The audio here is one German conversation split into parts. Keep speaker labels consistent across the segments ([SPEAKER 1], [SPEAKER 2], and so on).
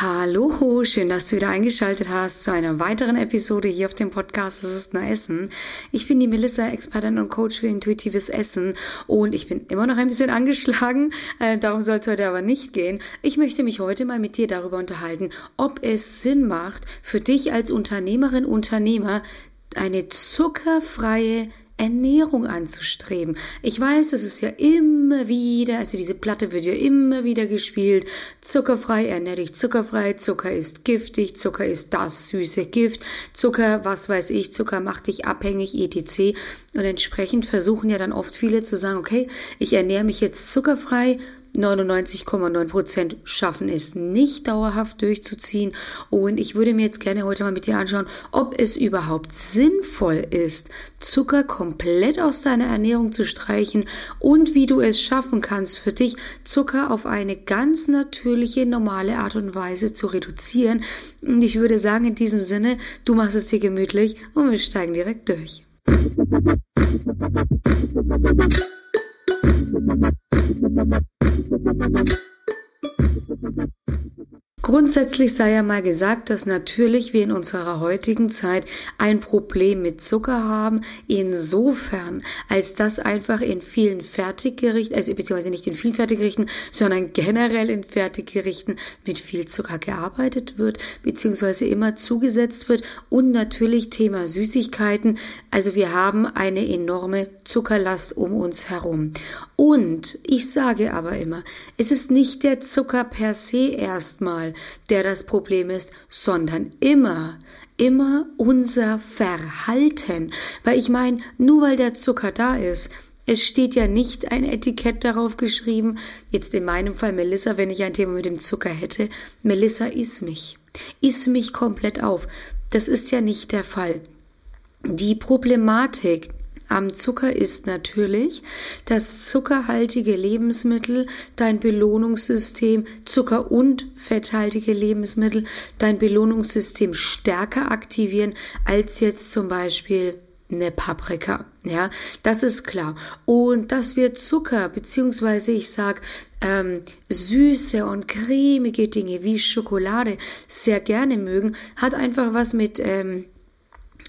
[SPEAKER 1] Hallo, schön, dass du wieder eingeschaltet hast zu einer weiteren Episode hier auf dem Podcast Das ist nur Essen. Ich bin die Melissa, Expertin und Coach für intuitives Essen und ich bin immer noch ein bisschen angeschlagen, äh, darum soll es heute aber nicht gehen. Ich möchte mich heute mal mit dir darüber unterhalten, ob es Sinn macht, für dich als Unternehmerin, Unternehmer eine zuckerfreie Ernährung anzustreben. Ich weiß, es ist ja immer wieder, also diese Platte wird ja immer wieder gespielt. Zuckerfrei ernähre dich zuckerfrei, Zucker ist giftig, Zucker ist das süße Gift, Zucker, was weiß ich, Zucker macht dich abhängig, etc. Und entsprechend versuchen ja dann oft viele zu sagen, okay, ich ernähre mich jetzt zuckerfrei, 99,9 Prozent schaffen es nicht dauerhaft durchzuziehen. Und ich würde mir jetzt gerne heute mal mit dir anschauen, ob es überhaupt sinnvoll ist, Zucker komplett aus deiner Ernährung zu streichen und wie du es schaffen kannst, für dich Zucker auf eine ganz natürliche, normale Art und Weise zu reduzieren. Und ich würde sagen, in diesem Sinne, du machst es dir gemütlich und wir steigen direkt durch. Thank you. Grundsätzlich sei ja mal gesagt, dass natürlich wir in unserer heutigen Zeit ein Problem mit Zucker haben, insofern, als dass einfach in vielen Fertiggerichten, also beziehungsweise nicht in vielen Fertiggerichten, sondern generell in Fertiggerichten mit viel Zucker gearbeitet wird, beziehungsweise immer zugesetzt wird und natürlich Thema Süßigkeiten, also wir haben eine enorme Zuckerlast um uns herum. Und ich sage aber immer, es ist nicht der Zucker per se erstmal, der das Problem ist, sondern immer, immer unser Verhalten. Weil ich meine, nur weil der Zucker da ist, es steht ja nicht ein Etikett darauf geschrieben, jetzt in meinem Fall Melissa, wenn ich ein Thema mit dem Zucker hätte, Melissa iss mich. Iss mich komplett auf. Das ist ja nicht der Fall. Die Problematik am Zucker ist natürlich, dass zuckerhaltige Lebensmittel dein Belohnungssystem, Zucker- und fetthaltige Lebensmittel dein Belohnungssystem stärker aktivieren als jetzt zum Beispiel eine Paprika. Ja, das ist klar. Und dass wir Zucker, beziehungsweise ich sag ähm, süße und cremige Dinge wie Schokolade sehr gerne mögen, hat einfach was mit ähm,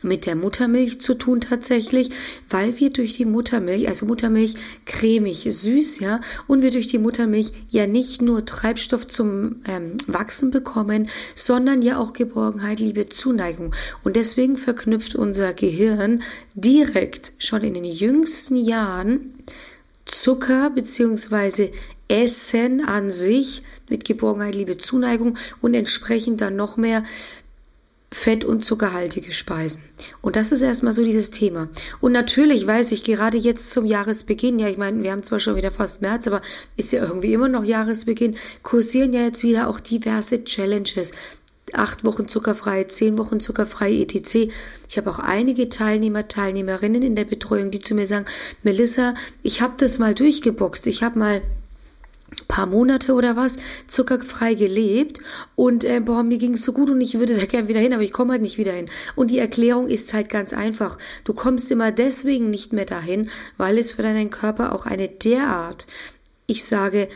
[SPEAKER 1] mit der Muttermilch zu tun tatsächlich, weil wir durch die Muttermilch, also Muttermilch cremig, süß, ja, und wir durch die Muttermilch ja nicht nur Treibstoff zum ähm, Wachsen bekommen, sondern ja auch Geborgenheit, Liebe, Zuneigung. Und deswegen verknüpft unser Gehirn direkt schon in den jüngsten Jahren Zucker beziehungsweise Essen an sich mit Geborgenheit, Liebe, Zuneigung und entsprechend dann noch mehr fett- und zuckerhaltige Speisen. Und das ist erstmal so dieses Thema. Und natürlich weiß ich gerade jetzt zum Jahresbeginn, ja, ich meine, wir haben zwar schon wieder fast März, aber ist ja irgendwie immer noch Jahresbeginn, kursieren ja jetzt wieder auch diverse Challenges. Acht Wochen zuckerfrei, zehn Wochen zuckerfrei, etc. Ich habe auch einige Teilnehmer, Teilnehmerinnen in der Betreuung, die zu mir sagen, Melissa, ich habe das mal durchgeboxt, ich habe mal paar Monate oder was zuckerfrei gelebt und äh, boah, mir ging es so gut und ich würde da gern wieder hin, aber ich komme halt nicht wieder hin. Und die Erklärung ist halt ganz einfach. Du kommst immer deswegen nicht mehr dahin, weil es für deinen Körper auch eine derart, ich sage,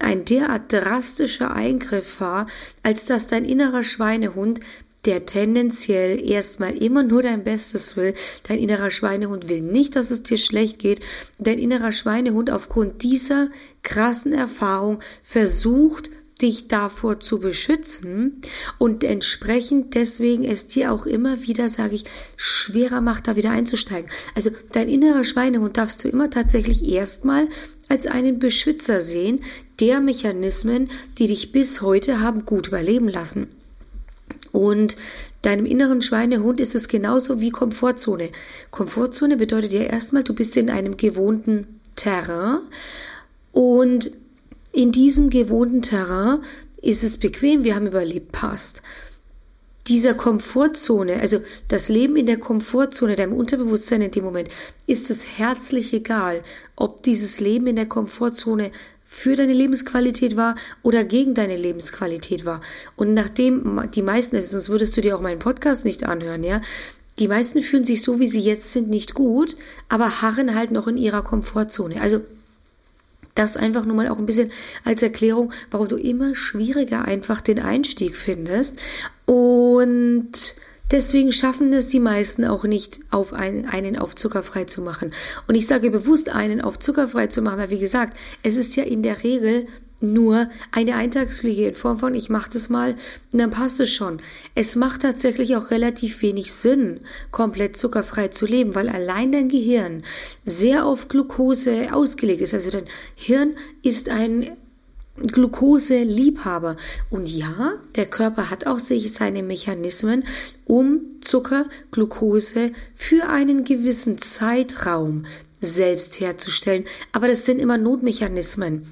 [SPEAKER 1] ein derart drastischer Eingriff war, als dass dein innerer Schweinehund der tendenziell erstmal immer nur dein Bestes will. Dein innerer Schweinehund will nicht, dass es dir schlecht geht. Dein innerer Schweinehund aufgrund dieser krassen Erfahrung versucht, dich davor zu beschützen und entsprechend deswegen es dir auch immer wieder, sage ich, schwerer macht, da wieder einzusteigen. Also dein innerer Schweinehund darfst du immer tatsächlich erstmal als einen Beschützer sehen, der Mechanismen, die dich bis heute haben gut überleben lassen. Und deinem inneren Schweinehund ist es genauso wie Komfortzone. Komfortzone bedeutet ja erstmal, du bist in einem gewohnten Terrain und in diesem gewohnten Terrain ist es bequem, wir haben überlebt, passt. Dieser Komfortzone, also das Leben in der Komfortzone, deinem Unterbewusstsein in dem Moment, ist es herzlich egal, ob dieses Leben in der Komfortzone für deine Lebensqualität war oder gegen deine Lebensqualität war. Und nachdem die meisten, also sonst würdest du dir auch meinen Podcast nicht anhören, ja, die meisten fühlen sich so, wie sie jetzt sind, nicht gut, aber harren halt noch in ihrer Komfortzone. Also Das einfach nur mal auch ein bisschen als Erklärung, warum du immer schwieriger einfach den Einstieg findest. Und Deswegen schaffen es die meisten auch nicht, auf einen, einen auf zuckerfrei zu machen. Und ich sage bewusst einen auf zuckerfrei zu machen, weil wie gesagt, es ist ja in der Regel nur eine Eintagsfliege in Form von ich mache das mal und dann passt es schon. Es macht tatsächlich auch relativ wenig Sinn, komplett zuckerfrei zu leben, weil allein dein Gehirn sehr auf Glucose ausgelegt ist. Also dein Hirn ist ein Glucose-Liebhaber. Und ja, der Körper hat auch sich seine Mechanismen, um Zucker, Glucose für einen gewissen Zeitraum selbst herzustellen. Aber das sind immer Notmechanismen.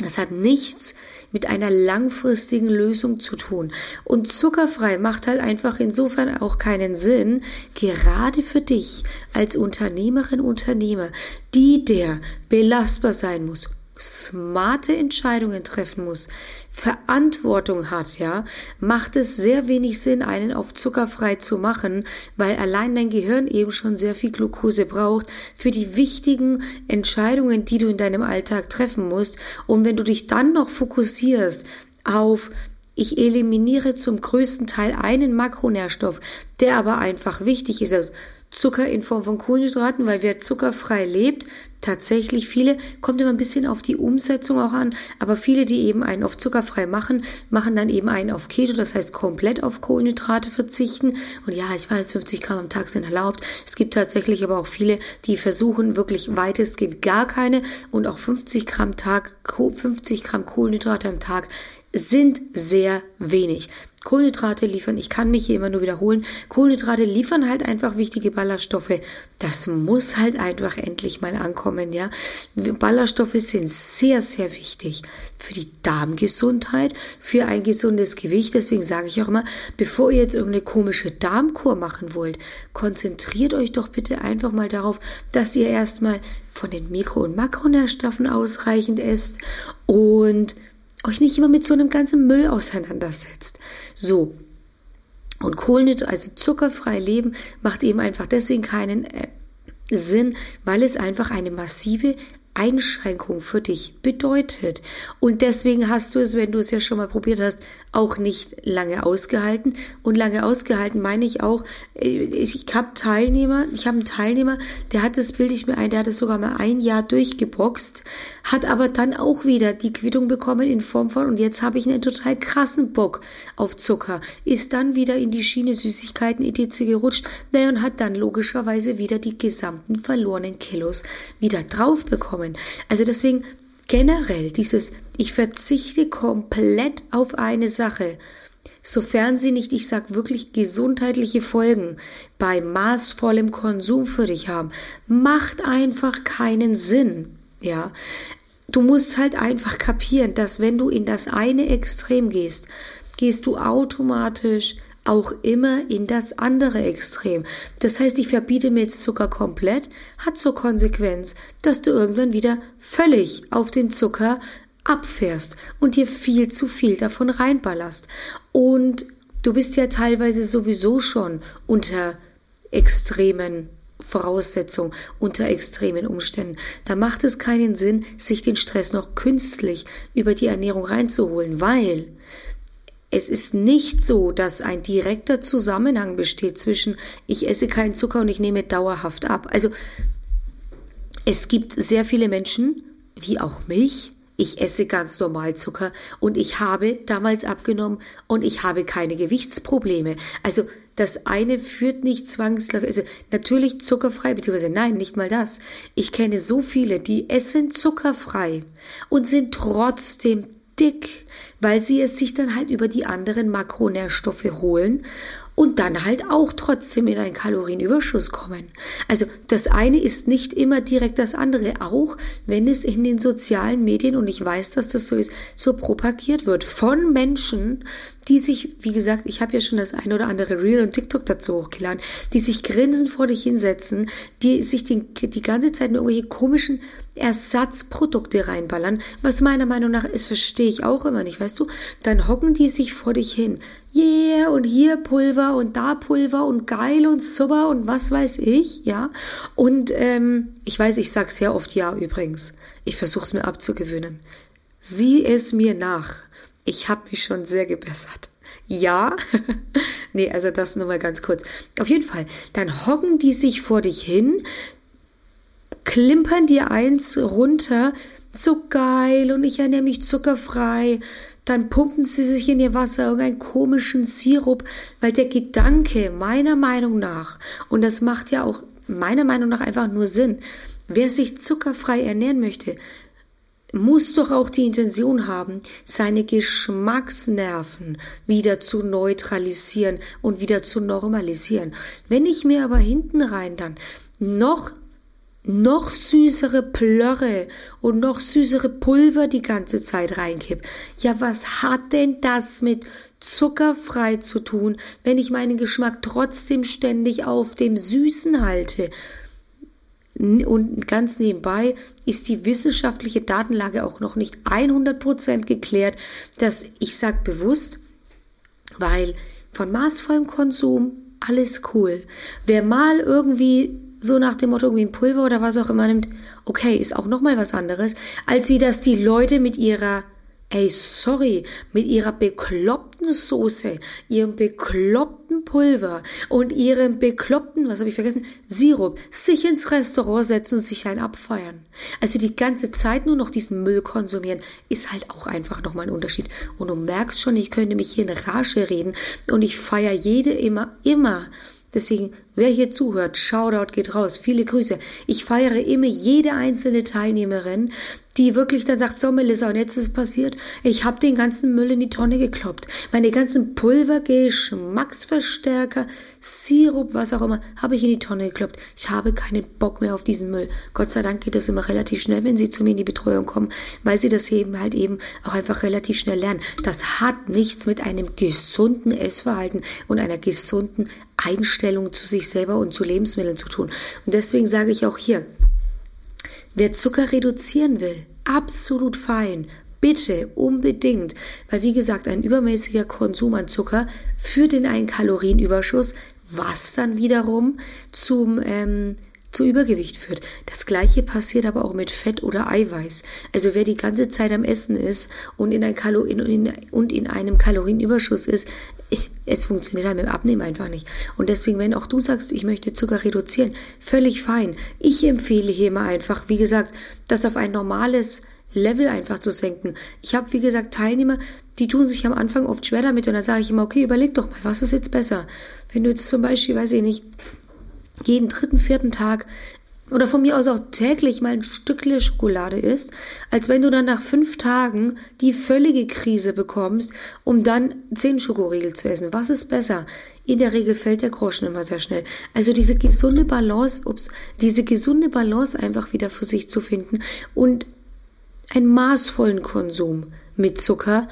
[SPEAKER 1] Das hat nichts mit einer langfristigen Lösung zu tun. Und zuckerfrei macht halt einfach insofern auch keinen Sinn, gerade für dich als Unternehmerin, Unternehmer, die der belastbar sein muss, smarte Entscheidungen treffen muss, Verantwortung hat, ja, macht es sehr wenig Sinn, einen auf zuckerfrei zu machen, weil allein dein Gehirn eben schon sehr viel Glucose braucht für die wichtigen Entscheidungen, die du in deinem Alltag treffen musst. Und wenn du dich dann noch fokussierst auf ich eliminiere zum größten Teil einen Makronährstoff, der aber einfach wichtig ist. Also Zucker in Form von Kohlenhydraten, weil wer zuckerfrei lebt, tatsächlich viele, kommt immer ein bisschen auf die Umsetzung auch an, aber viele, die eben einen auf zuckerfrei machen, machen dann eben einen auf Keto, das heißt komplett auf Kohlenhydrate verzichten. Und ja, ich weiß, 50 Gramm am Tag sind erlaubt. Es gibt tatsächlich aber auch viele, die versuchen wirklich weitestgehend gar keine und auch 50 Gramm Tag, 50 Gramm Kohlenhydrate am Tag sind sehr wenig. Kohlenhydrate liefern, ich kann mich hier immer nur wiederholen, Kohlenhydrate liefern halt einfach wichtige Ballaststoffe. Das muss halt einfach endlich mal ankommen, ja. Ballaststoffe sind sehr, sehr wichtig für die Darmgesundheit, für ein gesundes Gewicht. Deswegen sage ich auch immer, bevor ihr jetzt irgendeine komische Darmkur machen wollt, konzentriert euch doch bitte einfach mal darauf, dass ihr erstmal von den Mikro- und Makronährstoffen ausreichend esst und euch nicht immer mit so einem ganzen Müll auseinandersetzt. So. Und Kohlenhydrate, also zuckerfrei leben, macht eben einfach deswegen keinen äh, Sinn, weil es einfach eine massive Einschränkung für dich bedeutet. Und deswegen hast du es, wenn du es ja schon mal probiert hast, auch nicht lange ausgehalten. Und lange ausgehalten meine ich auch, äh, ich habe Teilnehmer, ich habe einen Teilnehmer, der hat das Bild ich mir ein, der hat es sogar mal ein Jahr durchgeboxt, hat aber dann auch wieder die Quittung bekommen in Form von, und jetzt habe ich einen total krassen Bock auf Zucker, ist dann wieder in die Schiene Süßigkeiten etc. gerutscht, naja, und hat dann logischerweise wieder die gesamten verlorenen Kilos wieder drauf bekommen kommen. Also deswegen generell dieses, ich verzichte komplett auf eine Sache, sofern sie nicht, ich sag wirklich gesundheitliche Folgen bei maßvollem Konsum für dich haben, macht einfach keinen Sinn. Ja, du musst halt einfach kapieren, dass wenn du in das eine Extrem gehst, gehst du automatisch auch immer in das andere Extrem. Das heißt, ich verbiete mir jetzt Zucker komplett, hat zur Konsequenz, dass du irgendwann wieder völlig auf den Zucker abfährst und dir viel zu viel davon reinballerst. Und du bist ja teilweise sowieso schon unter extremen Voraussetzungen, unter extremen Umständen. Da macht es keinen Sinn, sich den Stress noch künstlich über die Ernährung reinzuholen, weil es ist nicht so, dass ein direkter Zusammenhang besteht zwischen ich esse keinen Zucker und ich nehme dauerhaft ab. Also es gibt sehr viele Menschen, wie auch mich, ich esse ganz normal Zucker und ich habe damals abgenommen und ich habe keine Gewichtsprobleme. Also das eine führt nicht zwangsläufig, also natürlich zuckerfrei, beziehungsweise nein, nicht mal das. Ich kenne so viele, die essen zuckerfrei und sind trotzdem dick, weil sie es sich dann halt über die anderen Makronährstoffe holen und dann halt auch trotzdem in einen Kalorienüberschuss kommen. Also das eine ist nicht immer direkt das andere, auch wenn es in den sozialen Medien, und ich weiß, dass das so ist, so propagiert wird von Menschen, die sich, wie gesagt, ich habe ja schon das ein oder andere Reel und TikTok dazu hochgeladen, die sich grinsend vor dich hinsetzen, die sich die, die ganze Zeit nur irgendwelche komischen Ersatzprodukte reinballern, was meiner Meinung nach ist, verstehe ich auch immer nicht, weißt du? Dann hocken die sich vor dich hin. Yeah, und hier Pulver und da Pulver und geil und super und was weiß ich, ja. Und ähm, ich weiß, ich sag sehr oft ja übrigens. Ich versuche es mir abzugewöhnen. Sieh es mir nach. Ich habe mich schon sehr gebessert. Ja, nee, also das nur mal ganz kurz. Auf jeden Fall, dann hocken die sich vor dich hin, klimpern dir eins runter, so geil und ich ernähre mich zuckerfrei. Dann pumpen sie sich in ihr Wasser irgendeinen komischen Sirup, weil der Gedanke meiner Meinung nach, und das macht ja auch meiner Meinung nach einfach nur Sinn, wer sich zuckerfrei ernähren möchte, muss doch auch die Intention haben, seine Geschmacksnerven wieder zu neutralisieren und wieder zu normalisieren. Wenn ich mir aber hinten rein dann noch noch süßere Plörre und noch süßere Pulver die ganze Zeit reinkipp. Ja, was hat denn das mit zuckerfrei zu tun, wenn ich meinen Geschmack trotzdem ständig auf dem Süßen halte? Und ganz nebenbei ist die wissenschaftliche Datenlage auch noch nicht 100% geklärt, dass ich sag bewusst, weil von maßvollem Konsum alles cool. Wer mal irgendwie so nach dem Motto irgendwie ein Pulver oder was auch immer nimmt, okay, ist auch nochmal was anderes, als wie das die Leute mit ihrer, ey, sorry, mit ihrer bekloppten Soße, ihrem bekloppten Pulver und ihrem bekloppten, was habe ich vergessen, Sirup, sich ins Restaurant setzen, sich ein abfeiern. Also die ganze Zeit nur noch diesen Müll konsumieren, ist halt auch einfach nochmal ein Unterschied. Und du merkst schon, ich könnte mich hier in Rage reden und ich feiere jede immer, immer Deswegen, wer hier zuhört, Shoutout geht raus, viele Grüße. Ich feiere immer jede einzelne Teilnehmerin, die wirklich dann sagt, so Melissa, und jetzt ist es passiert, ich habe den ganzen Müll in die Tonne gekloppt. Meine ganzen Pulver, Geschmacksverstärker, Sirup, was auch immer, habe ich in die Tonne gekloppt. Ich habe keinen Bock mehr auf diesen Müll. Gott sei Dank geht das immer relativ schnell, wenn sie zu mir in die Betreuung kommen, weil sie das eben halt eben auch einfach relativ schnell lernen. Das hat nichts mit einem gesunden Essverhalten und einer gesunden Einstellung zu sich selber und zu Lebensmitteln zu tun. Und deswegen sage ich auch hier, Wer Zucker reduzieren will, absolut fein. Bitte, unbedingt. Weil, wie gesagt, ein übermäßiger Konsum an Zucker führt in einen Kalorienüberschuss, was dann wiederum zum, ähm, zu Übergewicht führt. Das gleiche passiert aber auch mit Fett oder Eiweiß. Also wer die ganze Zeit am Essen ist und in, ein Kalo in, in, und in einem Kalorienüberschuss ist, ich, es funktioniert halt mit dem Abnehmen einfach nicht. Und deswegen, wenn auch du sagst, ich möchte Zucker reduzieren, völlig fein. Ich empfehle hier mal einfach, wie gesagt, das auf ein normales Level einfach zu senken. Ich habe, wie gesagt, Teilnehmer, die tun sich am Anfang oft schwer damit und dann sage ich immer, okay, überleg doch mal, was ist jetzt besser? Wenn du jetzt zum Beispiel, weiß ich nicht, jeden dritten, vierten Tag oder von mir aus auch täglich mal ein Stückle Schokolade isst, als wenn du dann nach fünf Tagen die völlige Krise bekommst, um dann zehn Schokoriegel zu essen. Was ist besser? In der Regel fällt der Groschen immer sehr schnell. Also diese gesunde Balance, ups, diese gesunde Balance einfach wieder für sich zu finden und einen maßvollen Konsum mit Zucker,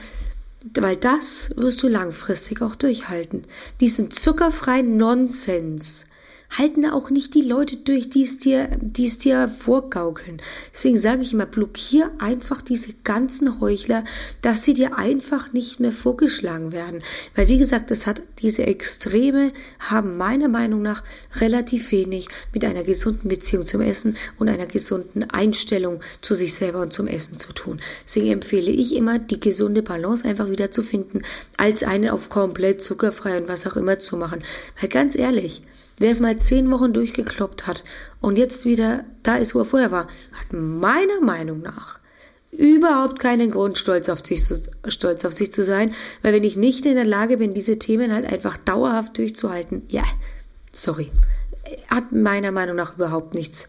[SPEAKER 1] weil das wirst du langfristig auch durchhalten. Diesen zuckerfreien Nonsens, halten auch nicht die Leute durch, die es dir, die es dir vorgaukeln. Deswegen sage ich immer, blockier einfach diese ganzen Heuchler, dass sie dir einfach nicht mehr vorgeschlagen werden. Weil wie gesagt, das hat diese Extreme haben meiner Meinung nach relativ wenig mit einer gesunden Beziehung zum Essen und einer gesunden Einstellung zu sich selber und zum Essen zu tun. Deswegen empfehle ich immer, die gesunde Balance einfach wieder zu finden, als einen auf komplett zuckerfrei und was auch immer zu machen. Weil ganz ehrlich, Wer es mal zehn Wochen durchgekloppt hat und jetzt wieder da ist, wo er vorher war, hat meiner Meinung nach überhaupt keinen Grund, stolz auf sich zu, stolz auf sich zu sein, weil wenn ich nicht in der Lage bin, diese Themen halt einfach dauerhaft durchzuhalten, ja, sorry, hat meiner Meinung nach überhaupt nichts.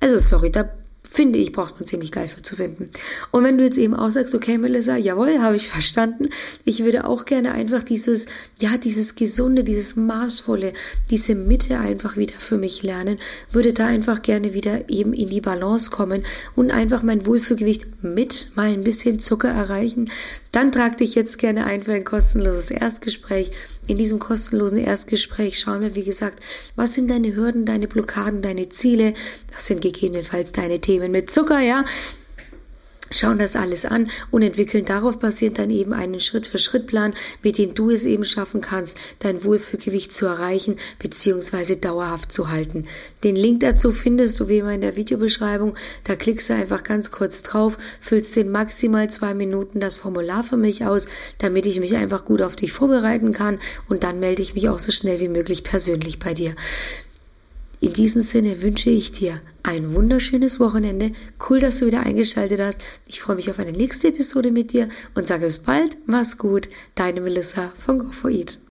[SPEAKER 1] Also sorry, da finde ich, braucht man ziemlich geil für zu finden. Und wenn du jetzt eben auch sagst, okay, Melissa, jawohl, habe ich verstanden. Ich würde auch gerne einfach dieses, ja, dieses Gesunde, dieses Maßvolle, diese Mitte einfach wieder für mich lernen, würde da einfach gerne wieder eben in die Balance kommen und einfach mein Wohlfühlgewicht mit mal ein bisschen Zucker erreichen. Dann trag dich jetzt gerne ein für ein kostenloses Erstgespräch in diesem kostenlosen Erstgespräch schauen wir, wie gesagt, was sind deine Hürden, deine Blockaden, deine Ziele, das sind gegebenenfalls deine Themen mit Zucker, ja. Schauen das alles an und entwickeln darauf basierend dann eben einen Schritt-für-Schritt-Plan, mit dem du es eben schaffen kannst, dein Wohlfühlgewicht zu erreichen bzw. dauerhaft zu halten. Den Link dazu findest du wie immer in der Videobeschreibung. Da klickst du einfach ganz kurz drauf, füllst in maximal zwei Minuten das Formular für mich aus, damit ich mich einfach gut auf dich vorbereiten kann und dann melde ich mich auch so schnell wie möglich persönlich bei dir. In diesem Sinne wünsche ich dir ein wunderschönes Wochenende. Cool, dass du wieder eingeschaltet hast. Ich freue mich auf eine nächste Episode mit dir und sage bis bald. Mach's gut. Deine Melissa von Go4Eat.